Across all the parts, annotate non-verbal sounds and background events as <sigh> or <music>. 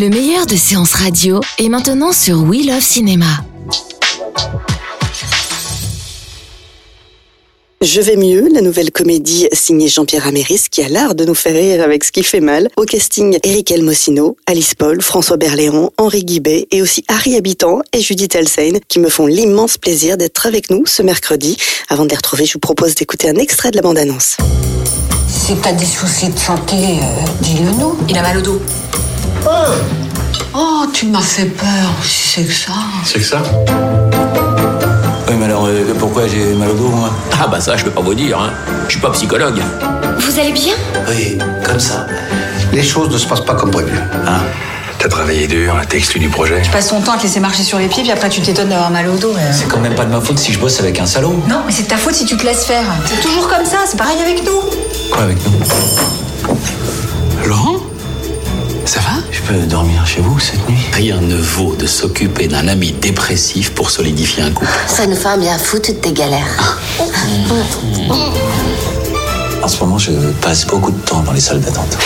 Le meilleur de séances radio est maintenant sur We Love Cinéma. Je vais mieux, la nouvelle comédie signée Jean-Pierre Améris qui a l'art de nous faire rire avec ce qui fait mal. Au casting, Eric Elmosino, Alice Paul, François Berléand, Henri Guibet et aussi Harry Habitant et Judith Elsein qui me font l'immense plaisir d'être avec nous ce mercredi. Avant de les retrouver, je vous propose d'écouter un extrait de la bande-annonce. Si t'as des soucis de santé, euh, dis-le nous. Il a mal au dos. Oh, tu m'as fait peur. Si c'est que ça. C'est que ça Oui, mais alors, euh, pourquoi j'ai mal au dos, moi? Ah bah ça, je peux pas vous dire, hein. Je suis pas psychologue. Vous allez bien? Oui, comme ça. Les choses ne se passent pas comme prévu. Hein T'as travaillé dur, t'es exclu du projet. Tu passes ton temps à te laisser marcher sur les pieds, puis après tu t'étonnes d'avoir mal au dos. euh. C'est quand même pas de ma faute si je bosse avec un salaud. Non, mais c'est de ta faute si tu te laisses faire. C'est toujours comme ça, c'est pareil avec nous. Quoi avec nous? Laurent? Peux dormir chez vous cette nuit Rien ne vaut de s'occuper d'un ami dépressif pour solidifier un couple. Ça nous fait un bien fou toutes tes galères. En ce moment, je passe beaucoup de temps dans les salles d'attente.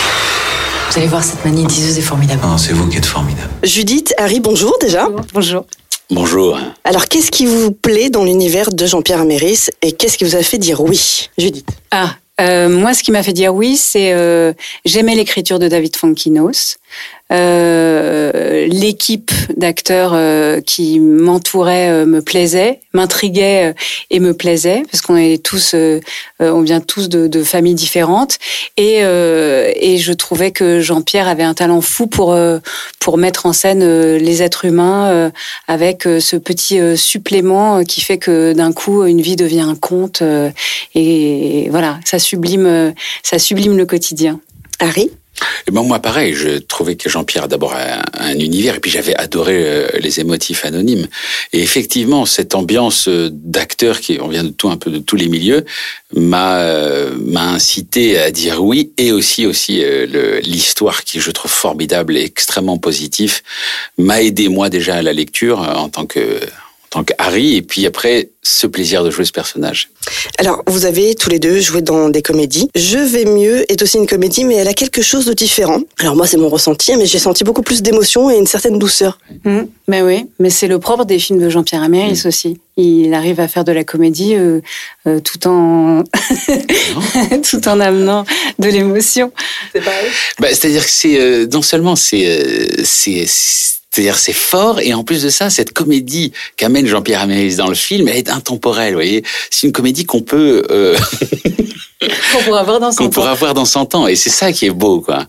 Vous allez voir, cette manie diseuse est formidable. Non, c'est vous qui êtes formidable. Judith, Harry, bonjour déjà. Bonjour. Bonjour. Alors, qu'est-ce qui vous plaît dans l'univers de Jean-Pierre Améris et qu'est-ce qui vous a fait dire oui Judith? Ah, euh, moi, ce qui m'a fait dire oui, c'est euh, j'aimais l'écriture de David Fonkinos. Euh, L'équipe d'acteurs euh, qui m'entourait euh, me plaisait, m'intriguait euh, et me plaisait parce qu'on est tous, euh, euh, on vient tous de, de familles différentes et et je trouvais que Jean-Pierre avait un talent fou pour pour mettre en scène les êtres humains avec ce petit supplément qui fait que d'un coup une vie devient un conte euh, et voilà, ça sublime, ça sublime le quotidien. Harry? Et ben moi pareil, je trouvais que Jean-Pierre a d'abord un, un univers et puis j'avais adoré euh, les émotifs anonymes. Et effectivement, cette ambiance euh, d'acteurs qui on vient de tout un peu de tous les milieux m'a euh, m'a incité à dire oui et aussi aussi euh, l'histoire qui je trouve formidable et extrêmement positif m'a aidé moi déjà à la lecture en tant que tant que Harry et puis après ce plaisir de jouer ce personnage. Alors, vous avez tous les deux joué dans des comédies. Je vais mieux est aussi une comédie, mais elle a quelque chose de différent. Alors moi, c'est mon ressenti, mais j'ai senti beaucoup plus d'émotion et une certaine douceur. Mm. Mais oui, mais c'est le propre des films de Jean-Pierre Améris aussi. Il arrive à faire de la comédie euh, euh, tout en <laughs> tout en amenant de l'émotion. Bah, c'est-à-dire que c'est euh, non seulement c'est euh, c'est c'est-à-dire c'est fort et en plus de ça cette comédie qu'amène Jean-Pierre Améris dans le film elle est intemporelle vous voyez. C'est une comédie qu'on peut euh, <laughs> Qu'on pourra voir dans son <laughs> qu'on pourra voir dans 100 ans et c'est ça qui est beau quoi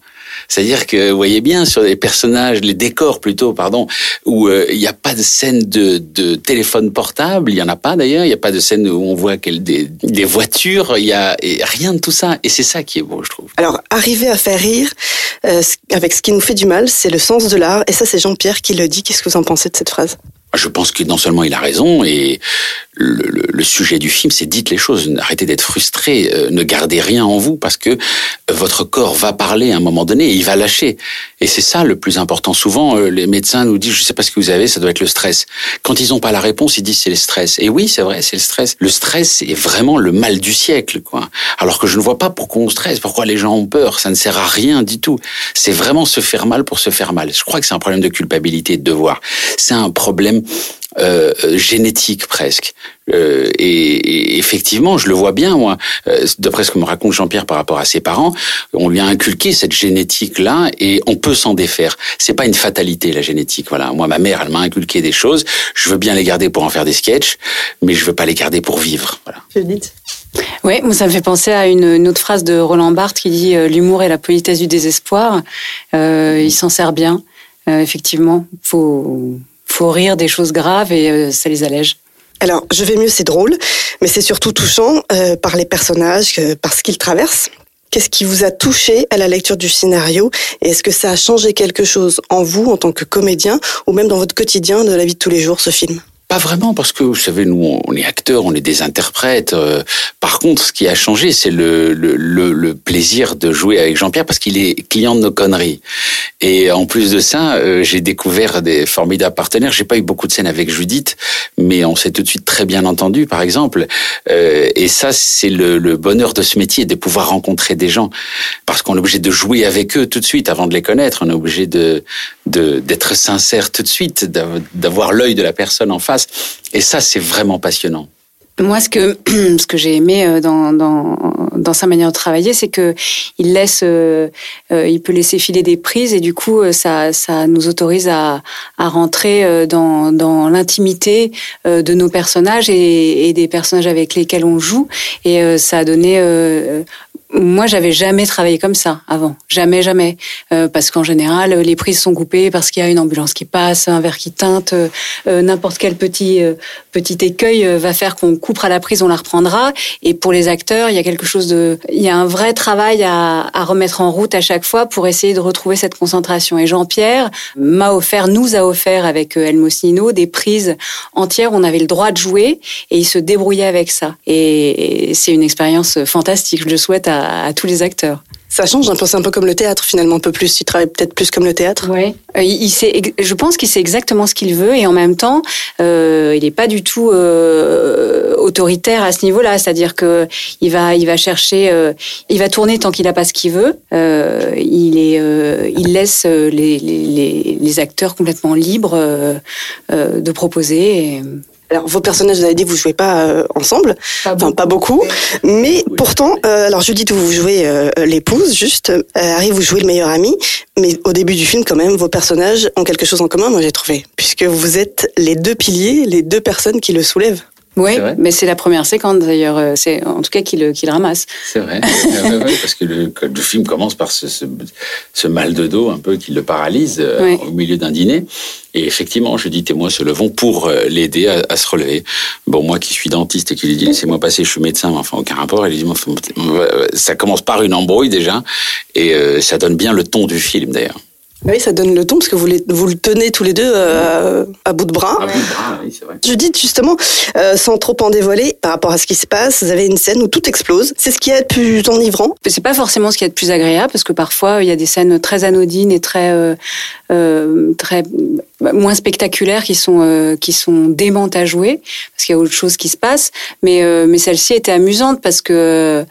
c'est-à-dire que vous voyez bien sur les personnages, les décors plutôt, pardon, où euh, il n'y a pas de scène de, de téléphone portable, il y en a pas d'ailleurs, il n'y a pas de scène où on voit des, des voitures, il y a rien de tout ça. Et c'est ça qui est beau, je trouve. Alors, arriver à faire rire euh, avec ce qui nous fait du mal, c'est le sens de l'art. Et ça, c'est Jean-Pierre qui le dit. Qu'est-ce que vous en pensez de cette phrase? Je pense que non seulement il a raison, et le, le- le sujet du film, c'est dites les choses, arrêtez d'être frustré, euh, ne gardez rien en vous, parce que votre corps va parler à un moment donné, et il va lâcher. Et c'est ça le plus important. Souvent, euh, les médecins nous disent, je sais pas ce que vous avez, ça doit être le stress. Quand ils n'ont pas la réponse, ils disent c'est le stress. Et oui, c'est vrai, c'est le stress. Le stress est vraiment le mal du siècle, quoi. Alors que je ne vois pas pourquoi on stresse, pourquoi les gens ont peur. Ça ne sert à rien du tout. C'est vraiment se faire mal pour se faire mal. Je crois que c'est un problème de culpabilité, de devoir. C'est un problème euh, euh, génétique presque. Euh, et, et effectivement, je le vois bien, moi, euh, d'après ce que me raconte Jean-Pierre par rapport à ses parents, on lui a inculqué cette génétique-là et on peut s'en défaire. C'est pas une fatalité, la génétique. Voilà. Moi, ma mère, elle m'a inculqué des choses. Je veux bien les garder pour en faire des sketchs, mais je veux pas les garder pour vivre. Voilà. Oui, moi ça me fait penser à une, une autre phrase de Roland Barthes qui dit euh, l'humour est la politesse du désespoir. Euh, il s'en sert bien, Euh, effectivement. Faut faut rire des choses graves et euh, ça les allège. Alors, je vais mieux, c'est drôle, mais c'est surtout touchant euh, par les personnages, euh, par ce qu'ils traversent. Qu'est-ce qui vous a touché à la lecture du scénario Et est-ce que ça a changé quelque chose en vous, en tant que comédien, ou même dans votre quotidien de la vie de tous les jours, ce film? Pas vraiment, parce que vous savez, nous, on est acteurs, on est des interprètes. Euh, par contre, ce qui a changé, c'est le, plaisir de jouer avec Jean-Pierre, parce qu'il est client de nos conneries. Et en plus de ça, euh, j'ai découvert des formidables partenaires. J'ai pas eu beaucoup de scènes avec Judith, mais on s'est tout de suite très bien entendu, par exemple. Euh, et ça, c'est le, bonheur de ce métier, de pouvoir rencontrer des gens, parce qu'on est obligé de jouer avec eux tout de suite avant de les connaître. On est obligé d'être sincère tout de suite, d'avoir l'œil de la personne en face. Et ça, c'est vraiment passionnant. Moi, ce que <clears throat> ce que j'ai aimé euh, dans, dans, sa manière de travailler, c'est que il laisse, euh, euh, il peut laisser filer des prises et du coup, ça ça nous autorise à à rentrer dans dans l'intimité de nos personnages et, des personnages avec lesquels on joue et ça a donné moi, j'avais jamais travaillé comme ça avant, jamais, jamais, euh, parce qu'en général, les prises sont coupées parce qu'il y a une ambulance qui passe, un verre qui teinte, euh, euh, n'importe quel petit petit écueil va faire qu'on coupera la prise, on la reprendra. Et pour les acteurs, il y a quelque chose de, il y a un vrai travail à, à remettre en route à chaque fois pour essayer de retrouver cette concentration. Et Jean-Pierre m'a offert, nous a offert avec El Mosnino des prises entières. Où on avait le droit de jouer et il se débrouillait avec ça. Et, et c'est une expérience fantastique. Je le souhaite à à, tous les acteurs. Ça change un peu, c'est un peu comme le théâtre finalement, un peu plus. Il travaille peut-être plus comme le théâtre. Oui, euh, il, sait, je pense qu'il sait exactement ce qu'il veut et en même temps, euh, il n'est pas du tout euh, autoritaire à ce niveau-là. C'est-à-dire que il va, il va chercher, il va tourner tant qu'il n'a pas ce qu'il veut. il est, il laisse les, les, les, acteurs complètement libres de proposer. Alors vos personnages, vous avez dit que vous jouez pas euh, ensemble, pas enfin pas beaucoup, mais pourtant, euh, alors Judith vous jouez euh, l'épouse, juste, Harry vous jouez le meilleur ami, mais au début du film quand même, vos personnages ont quelque chose en commun, moi j'ai trouvé, puisque vous êtes les deux piliers, les deux personnes qui le soulèvent. Oui, mais c'est la première séquence d'ailleurs. Euh, c'est en tout cas qui le, qui le ramasse. C'est vrai, <laughs> parce que le, le, film commence par ce, ce, ce, mal de dos un peu qui le paralyse euh, au milieu d'un dîner. Et effectivement, je dis témoins se levons pour euh, l'aider à, à, se relever. Bon, moi qui suis dentiste et qui lui dis laissez-moi passer, je suis médecin, mais enfin aucun rapport. Elle dit ça commence par une embrouille déjà, et ça donne bien le ton du film d'ailleurs. Oui, ça donne le ton parce que vous, les, vous le tenez tous les deux euh, à bout de bras. À bout de bras, oui, c'est vrai. Je dis justement, euh, sans trop en dévoiler, par rapport à ce qui se passe, vous avez une scène où tout explose. C'est ce qui est le plus enivrant. C'est pas forcément ce qui est le plus agréable parce que parfois il y a des scènes très anodines et très euh, euh très moins spectaculaires qui sont euh, qui sont démentes à jouer parce qu'il y a autre chose qui se passe. Mais mais celle-ci était amusante parce que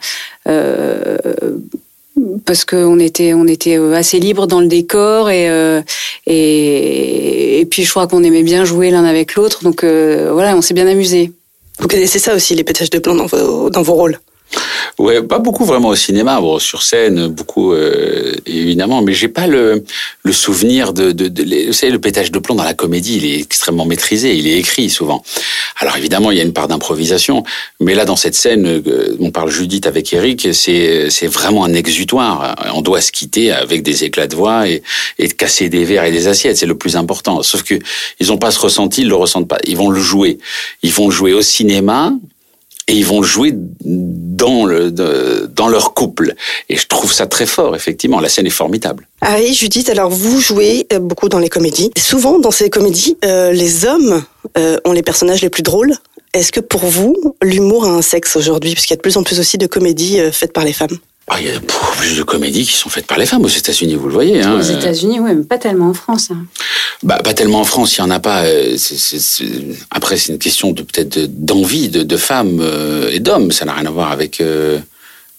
parce qu'on était on était euh, assez libre dans le décor et euh, et, et puis je crois qu'on aimait bien jouer l'un avec l'autre donc euh, voilà on s'est bien amusé. Vous connaissez ça aussi les pétages de plomb dans vos dans vos rôles? Ouais, pas beaucoup vraiment au cinéma, bon, sur scène beaucoup euh, évidemment, mais j'ai pas le, le souvenir de, de, de, vous savez le pétage de plomb dans la comédie, il est extrêmement maîtrisé, il est écrit souvent. Alors évidemment il y a une part d'improvisation, mais là dans cette scène, euh, on parle Judith avec Eric, c'est c'est vraiment un exutoire. On doit se quitter avec des éclats de voix et, et casser des verres et des assiettes, c'est le plus important. Sauf que ils ont pas ce ressenti, ils le ressentent pas. Ils vont le jouer, ils vont le jouer au cinéma et ils vont jouer dans, le, dans leur couple. Et je trouve ça très fort, effectivement. La scène est formidable. Ah oui, Judith, alors vous jouez euh, beaucoup dans les comédies. Souvent, dans ces comédies, euh, les hommes euh, ont les personnages les plus drôles. Est-ce que pour vous, l'humour a un sexe aujourd'hui? Puisqu'il y a de plus en plus aussi de comédies faites par les femmes. Ah, il y a plus de comédies qui sont faites par les femmes aux États-Unis, vous le voyez. Hein. Aux États-Unis, oui, mais pas tellement en France. Hein. Bah, pas tellement en France, il y en a pas. Euh, après, c'est une question de peut-être d'envie de, de, femmes euh, et d'hommes. Ça n'a rien à voir avec. Euh,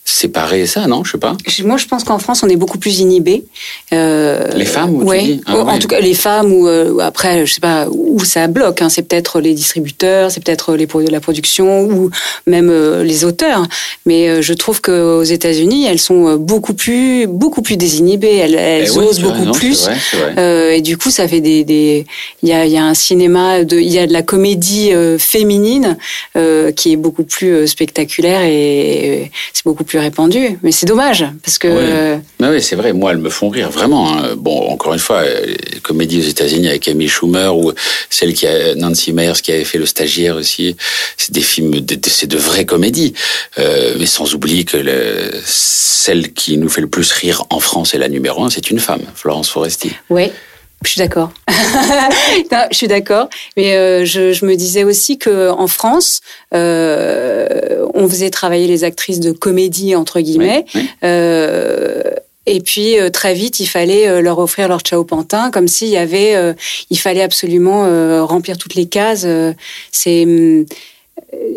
séparer ça, non Je sais pas. Moi, je pense qu'en France, on est beaucoup plus inhibé. Euh, les femmes, ou ouais. Ah en tout cas, les femmes ou euh, après, je sais pas où ça bloque. Hein. C'est peut-être les distributeurs, c'est peut-être les la production ou même euh, les auteurs. Mais euh, je trouve que aux États-Unis, elles sont beaucoup plus, beaucoup plus désinhibées. Elles, elles eh osent beaucoup plus. Vrai, vrai. et du coup, ça fait des, des. Il y a, il y a un cinéma de, il y a de la comédie féminine qui est beaucoup plus spectaculaire et c'est beaucoup plus répandu. Mais c'est dommage, parce que... Oui, oui c'est vrai. Moi, elles me font rire, vraiment. Hein. Bon, encore une fois, les comédies aux États-Unis avec Amy Schumer ou celle qui a Nancy Meyers qui avait fait Le Stagiaire aussi, c'est des films, c'est de vraies comédies. Euh, mais sans oublier que le, celle qui nous fait le plus rire en France et la numéro un, c'est une femme, Florence Foresti. Oui. Je suis d'accord. <laughs> je suis d'accord. Mais euh, je, je, me disais aussi que en France, euh, on faisait travailler les actrices de comédie entre guillemets. Euh, et puis très vite, il fallait leur offrir leur Chao Pantin, comme s'il y avait, il fallait absolument remplir toutes les cases. c'est hum,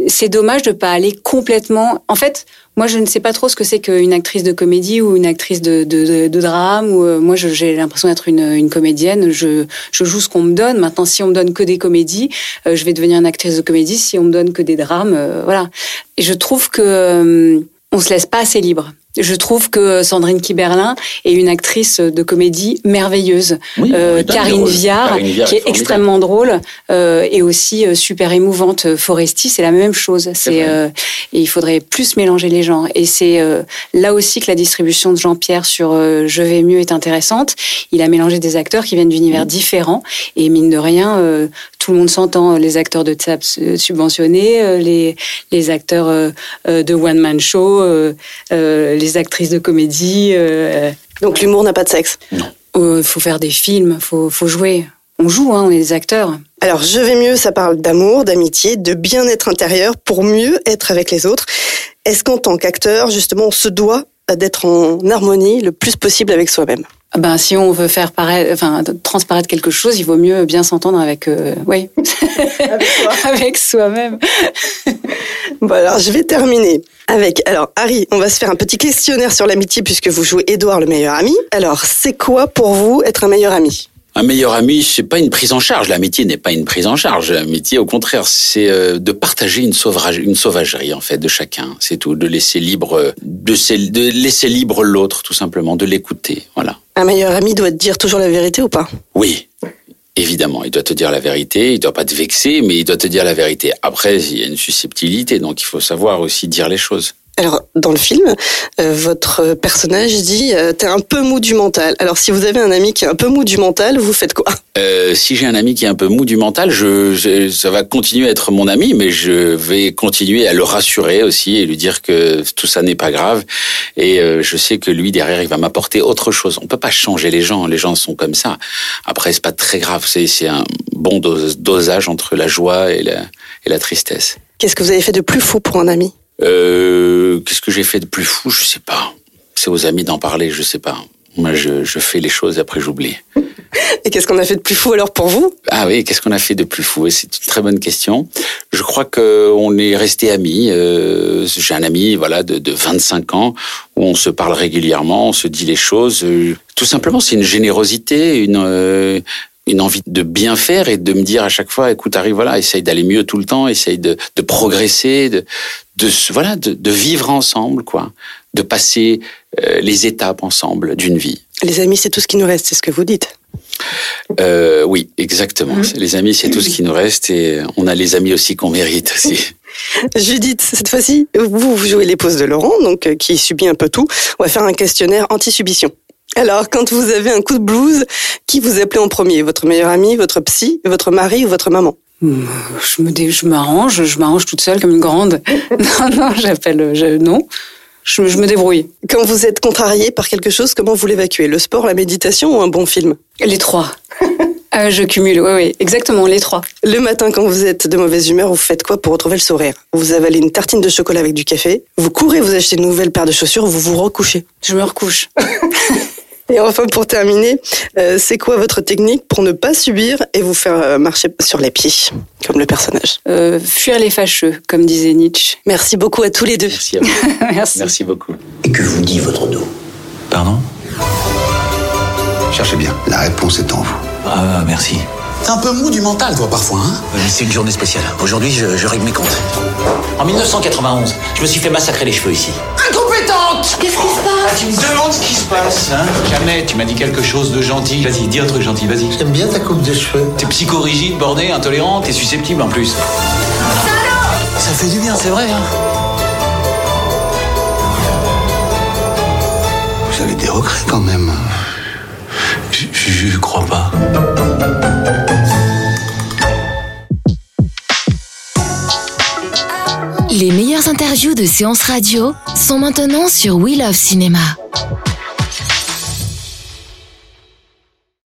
c'est dommage de pas aller complètement. En fait, moi, je ne sais pas trop ce que c'est qu'une actrice de comédie ou une actrice de, drame. Euh, moi, j'ai l'impression d'être une, comédienne. Je, je joue ce qu'on me donne. Maintenant, si on me donne que des comédies, euh, je vais devenir une actrice de comédie. Si on me donne que des drames, euh, voilà. Et je trouve que on se laisse pas assez libre. Je trouve que Sandrine Kiberlin est une actrice de comédie merveilleuse. euh, Karine, Viard, qui est extrêmement drôle euh, et aussi euh, super émouvante. Foresti, c'est la même chose. C'est euh, et il faudrait plus mélanger les genres. Et c'est euh, là aussi que la distribution de Jean-Pierre sur euh, Je vais mieux est intéressante. Il a mélangé des acteurs qui viennent d'univers mmh. différents et mine de rien, tout le monde s'entend. Les acteurs de TSAP subventionnés, les les acteurs de one man show, les actrices de comédie. Euh, Donc l'humour n'a pas de sexe? Non. Il euh, faut faire des films, faut, faut jouer. On joue, hein, on est des acteurs. Alors, Je vais mieux, ça parle d'amour, d'amitié, de bien-être intérieur pour mieux être avec les autres. Est-ce qu'en tant qu'acteur, justement, on se doit d'être en harmonie le plus possible avec soi-même? Ben, si on veut faire paraître, enfin, transparaître quelque chose, il vaut mieux bien s'entendre avec, euh, oui, <laughs> avec soi-même. bon, alors, je vais terminer avec, alors, Harry, on va se faire un petit questionnaire sur l'amitié puisque vous jouez Édouard, le meilleur ami. Alors, c'est quoi pour vous être un meilleur ami? Un meilleur ami, c'est pas une prise en charge. L'amitié n'est pas une prise en charge. L'amitié, au contraire, c'est euh, de partager une, sauvage, une sauvagerie en fait de chacun. C'est tout, de laisser libre, de, de laisser libre l'autre, tout simplement, de l'écouter. Voilà. Un meilleur ami doit te dire toujours la vérité ou pas Oui. Évidemment, il doit te dire la vérité, il doit pas te vexer, mais il doit te dire la vérité. Après, il y a une susceptibilité, donc il faut savoir aussi dire les choses. Alors, dans le film, euh, votre personnage dit euh, T'es un peu mou du mental. Alors, si vous avez un ami qui est un peu mou du mental, vous faites quoi? Euh, Si j'ai un ami qui est un peu mou du mental, je, ça va continuer à être mon ami, mais je vais continuer à le rassurer aussi et lui dire que tout ça n'est pas grave. Et euh, je sais que lui, derrière, il va m'apporter autre chose. On peut pas changer les gens. Les gens sont comme ça. Après, c'est pas très grave. C'est un bon dosage entre la joie et la, et la tristesse. Qu'est-ce que vous avez fait de plus fou pour un ami? Euh, Qu'est-ce que j'ai fait de plus fou? Je sais pas. C'est aux amis d'en parler, je sais pas. Moi, je, je fais les choses et après j'oublie. <laughs> Et qu'est-ce qu'on a fait de plus fou alors pour vous? Ah oui, qu'est-ce qu'on a fait de plus fou? C'est une très bonne question. Je crois qu'on est resté amis. Euh, J'ai un ami, voilà, de, de 25 ans où on se parle régulièrement, on se dit les choses. Euh, tout simplement, c'est une générosité, une euh, une envie de bien faire et de me dire à chaque fois, écoute, arrive, voilà, essaye d'aller mieux tout le temps, essaye de, de progresser, de, de voilà, de, de, vivre ensemble, quoi, de passer euh, les étapes ensemble d'une vie. Les amis, c'est tout ce qui nous reste, c'est ce que vous dites. Euh, oui, exactement. Mmh. Les amis, c'est tout ce qui nous reste et on a les amis aussi qu'on mérite aussi. <laughs> Judith, cette fois-ci, vous, vous jouez l'épouse de Laurent, donc euh, qui subit un peu tout. On va faire un questionnaire anti-subition. Alors, quand vous avez un coup de blues, qui vous appelez en premier? Votre meilleur ami, votre psy, votre mari ou votre maman? Je me je m'arrange, je m'arrange toute seule comme une grande. <laughs> non, non, j'appelle, je, non. Je, je, me débrouille. Quand vous êtes contrarié par quelque chose, comment vous l'évacuez? Le sport, la méditation ou un bon film? Les trois. <laughs> euh, je cumule, oui, oui, exactement, les trois. Le matin, quand vous êtes de mauvaise humeur, vous faites quoi pour retrouver le sourire? Vous avalez une tartine de chocolat avec du café, vous courez, vous achetez une nouvelle paire de chaussures, vous vous recouchez. Je me recouche. <laughs> Et enfin, pour terminer, euh, c'est quoi votre technique pour ne pas subir et vous faire euh, marcher sur les pieds, comme le personnage? Euh, Fuir les fâcheux, comme disait Nietzsche. Merci beaucoup à tous les deux. Merci à vous. <laughs> Merci. Merci beaucoup. Et que vous dit votre dos? Pardon? Cherchez bien, la réponse est en vous. Ah, merci. T'es un peu mou du mental, toi, parfois, hein? C'est une journée spéciale. Aujourd'hui, je, je, règle mes comptes. En 1991, je me suis fait massacrer les cheveux ici. Qu'est-ce qui se passe ah, Tu me demandes ce qui se passe, hein Jamais, tu m'as dit quelque chose de gentil. Vas-y, dis un truc gentil, vas-y. J'aime bien ta coupe de cheveux. T'es psychorigide, borné, intolérant, t'es susceptible en plus. Salaud Ça fait du bien, c'est vrai, hein Vous avez des regrets quand même. Je crois pas. Meilleures interviews de séances radio sont maintenant sur We Love Cinéma.